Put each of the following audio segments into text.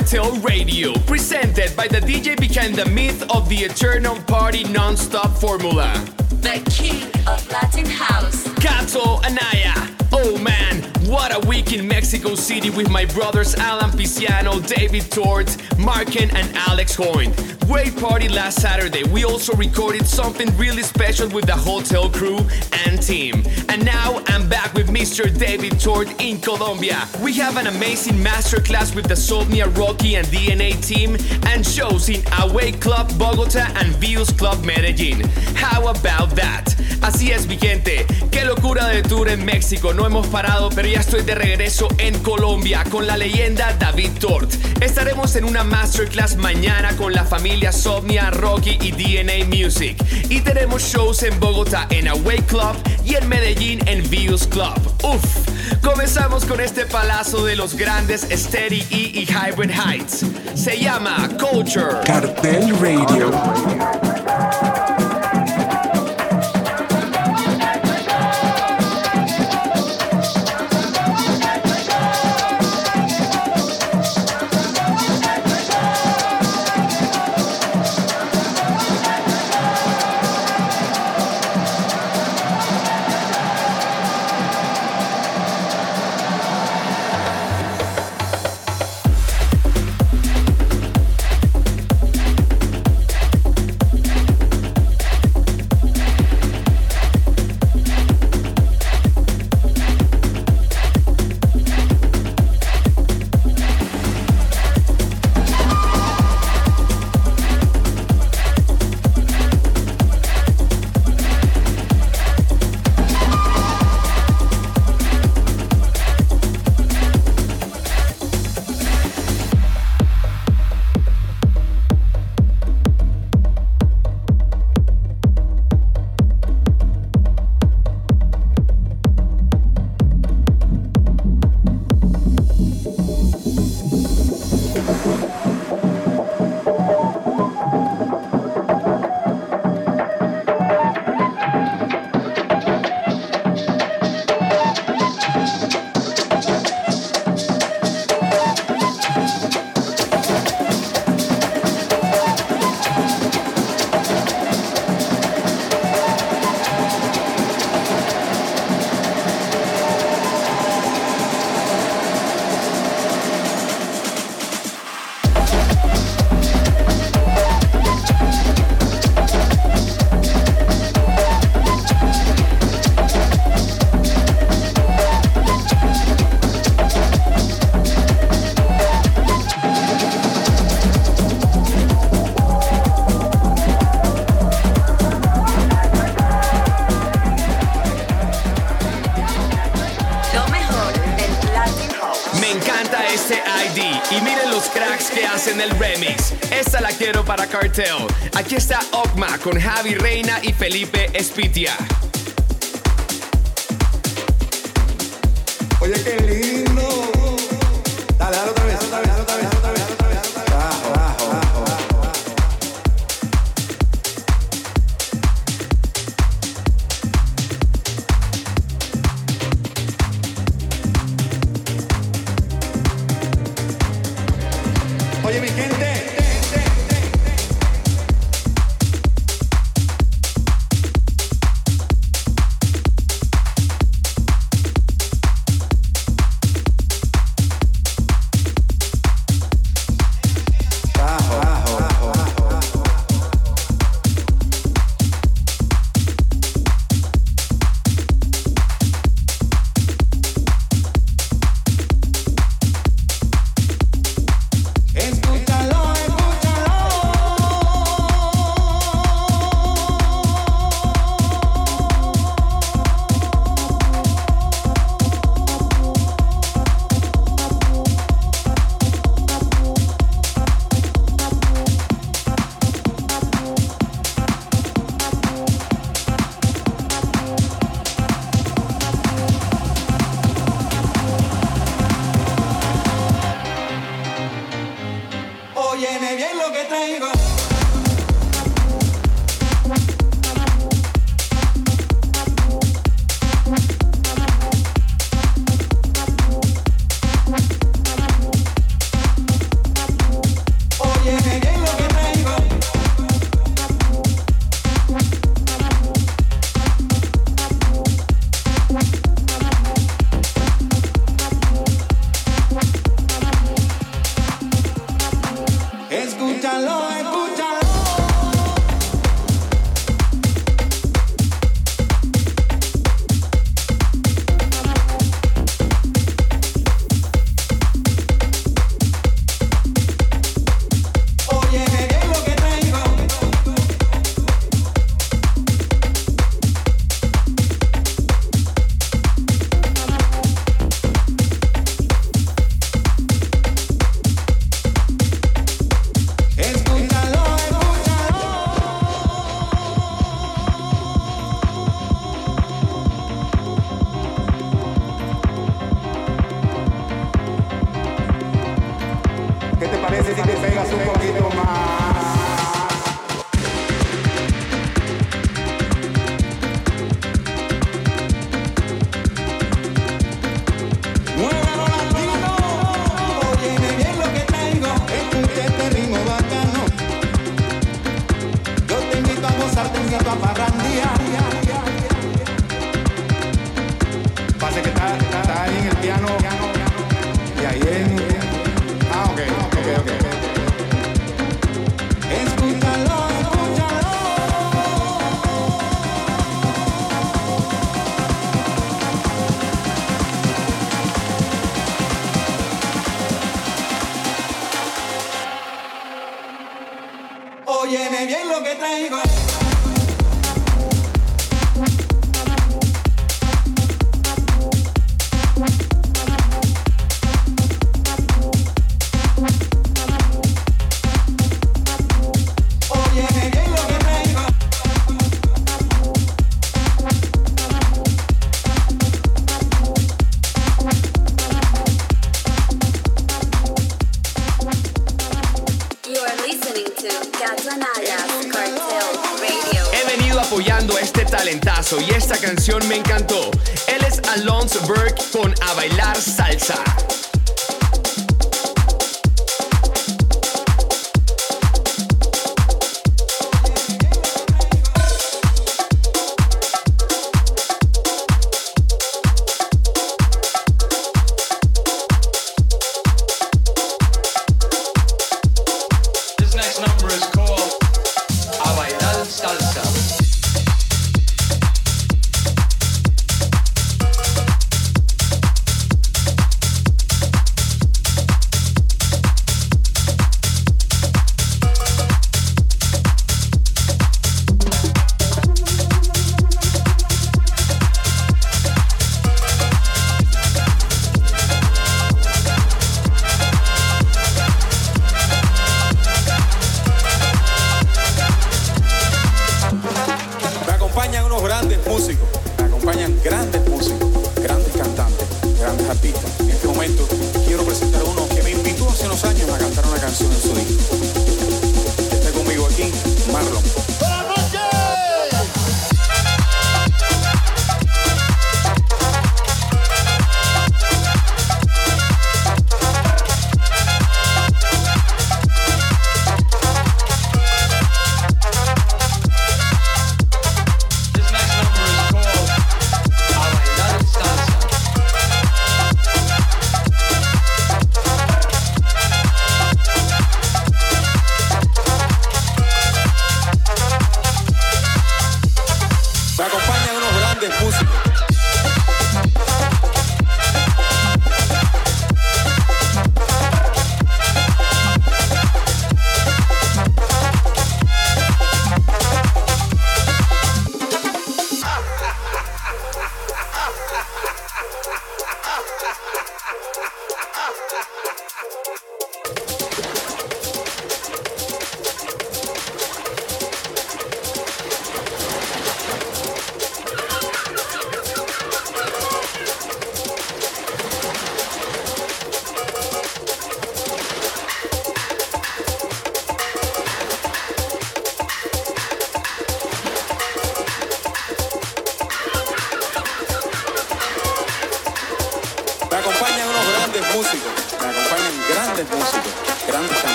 Cartel Radio, presented by the DJ behind the myth of the eternal party non-stop formula. The king of Latin House. Cato Anaya. What a week in Mexico City with my brothers Alan Piciano, David Tort, Marken, and Alex Hoyne. Great party last Saturday. We also recorded something really special with the hotel crew and team. And now I'm back with Mr. David Tort in Colombia. We have an amazing masterclass with the Somnia Rocky and DNA team and shows in Away Club Bogota and Views Club Medellin. How about that? Así es, mi gente. Qué locura de tour en México. No hemos parado, pero ya estoy de regreso en Colombia con la leyenda David Tort. Estaremos en una masterclass mañana con la familia Somnia, Rocky y DNA Music. Y tenemos shows en Bogotá en Away Club y en Medellín en Views Club. Uf, comenzamos con este palazo de los grandes Steady E y Hybrid Heights. Se llama Culture. Cartel Radio. Cartel. Aquí está Okma con Javi Reina y Felipe Espitia.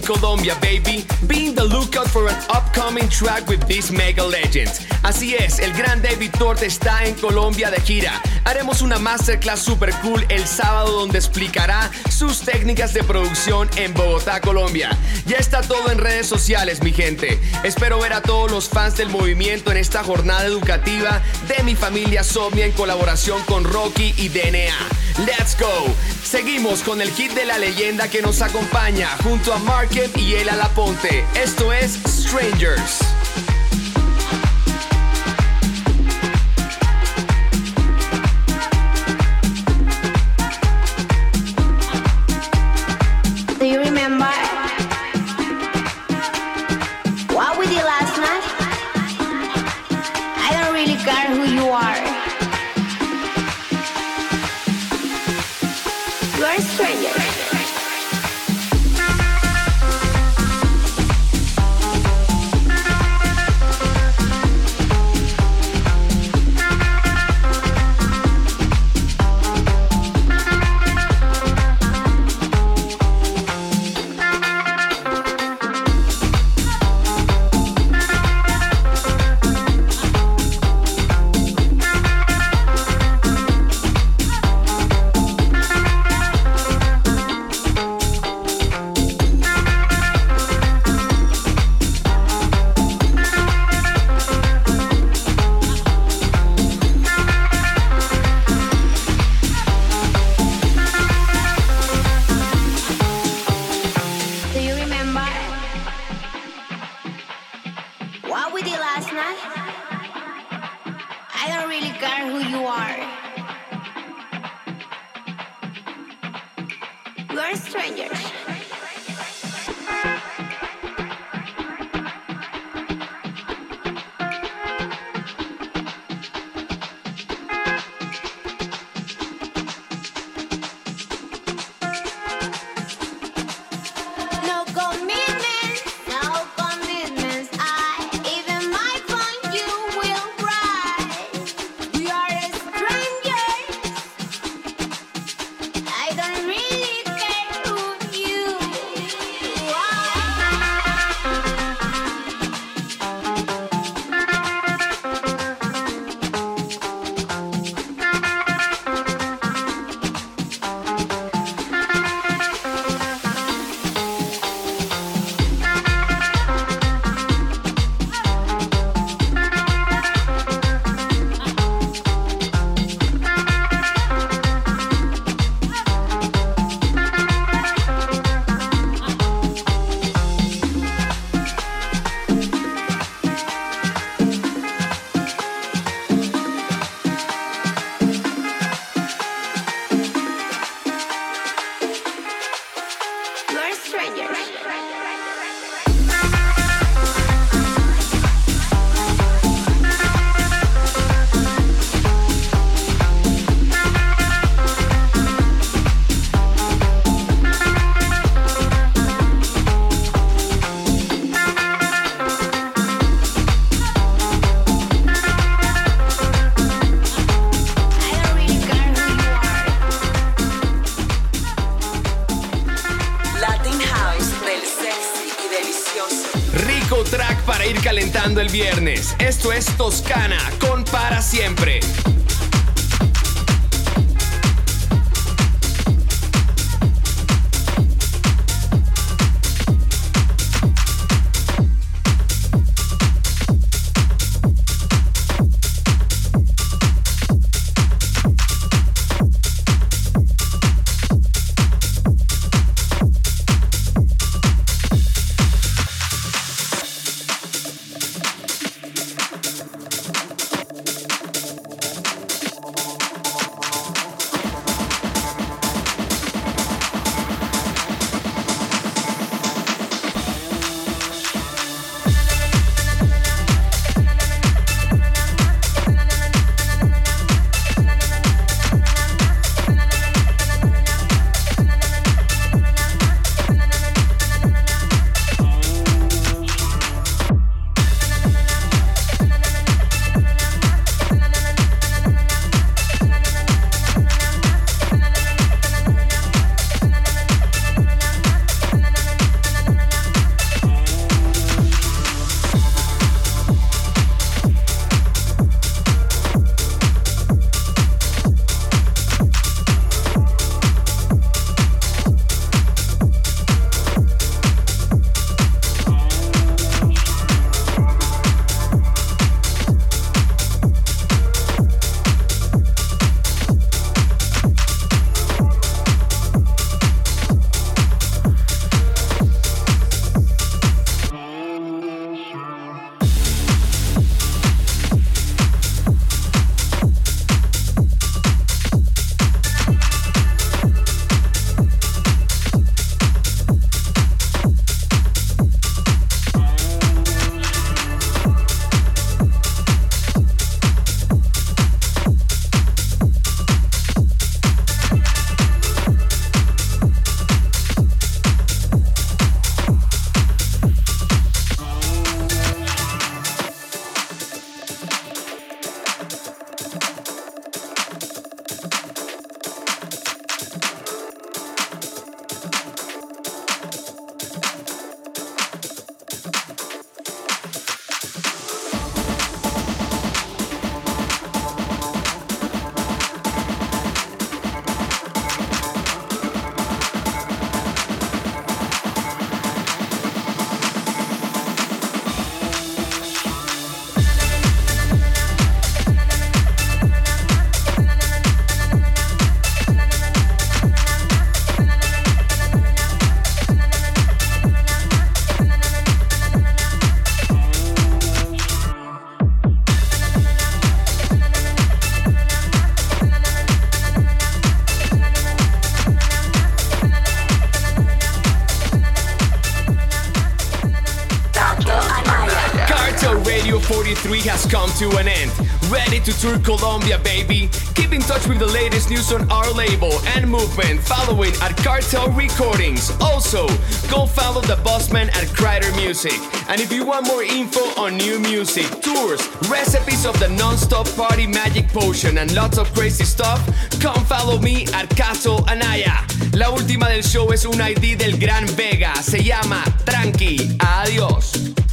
Colombia, baby. Be in the lookout for an upcoming track with this mega legend. Así es, el gran David Tort está en Colombia de gira. Haremos una masterclass super cool el sábado donde explicará sus técnicas de producción en Bogotá, Colombia. Ya está todo en redes sociales, mi gente. Espero ver a todos los fans del movimiento en esta jornada educativa de mi familia Somnia en colaboración con Rocky y DNA. Let's go. Seguimos con el hit de la leyenda que nos acompaña junto a Market y El Alaponte. Esto es Strangers. Es Toscana con Para Siempre. 2043 has come to an end. Ready to tour Colombia, baby? Keep in touch with the latest news on our label and movement following at Cartel Recordings. Also, go follow the Bossman at Crider Music. And if you want more info on new music, tours, recipes of the non-stop party magic potion and lots of crazy stuff, come follow me at Cato Anaya. La última del show es un ID del Gran Vega. Se llama Tranqui. Adiós.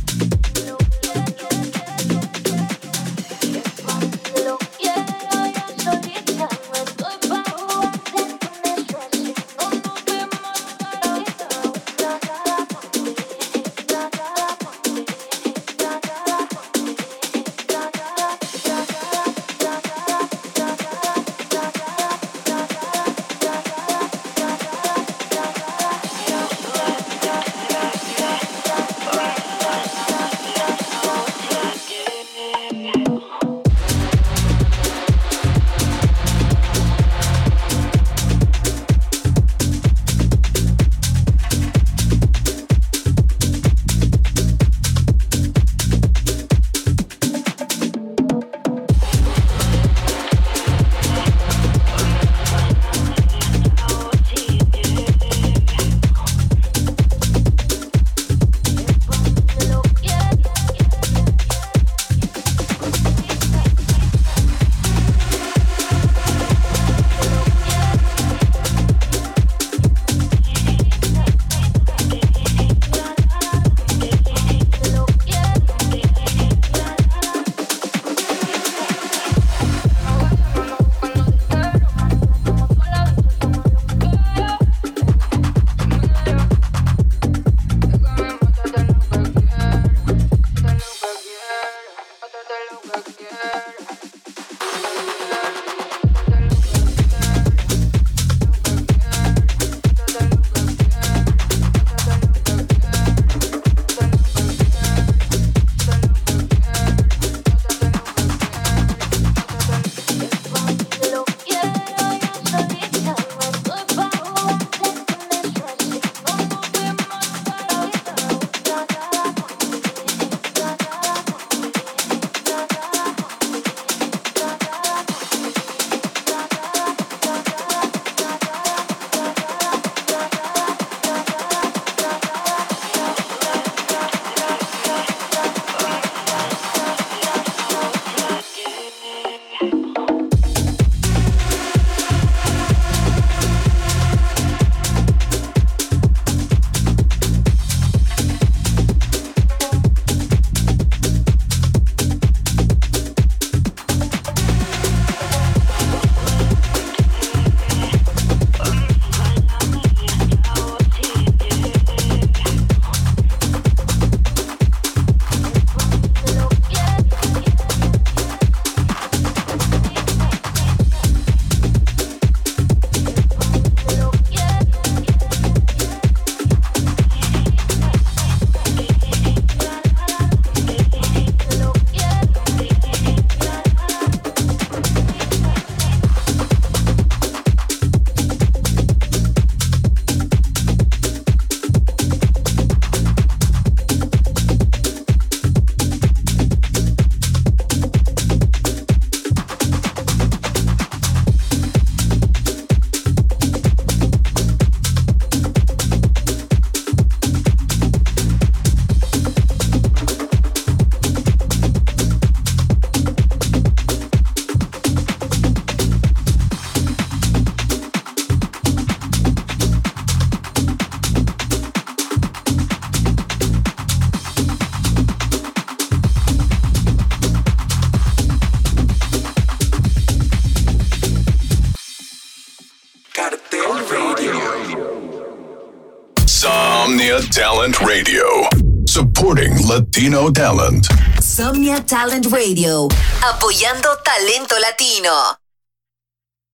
Latino talent. Somnia Talent Radio. Apoyando talento latino.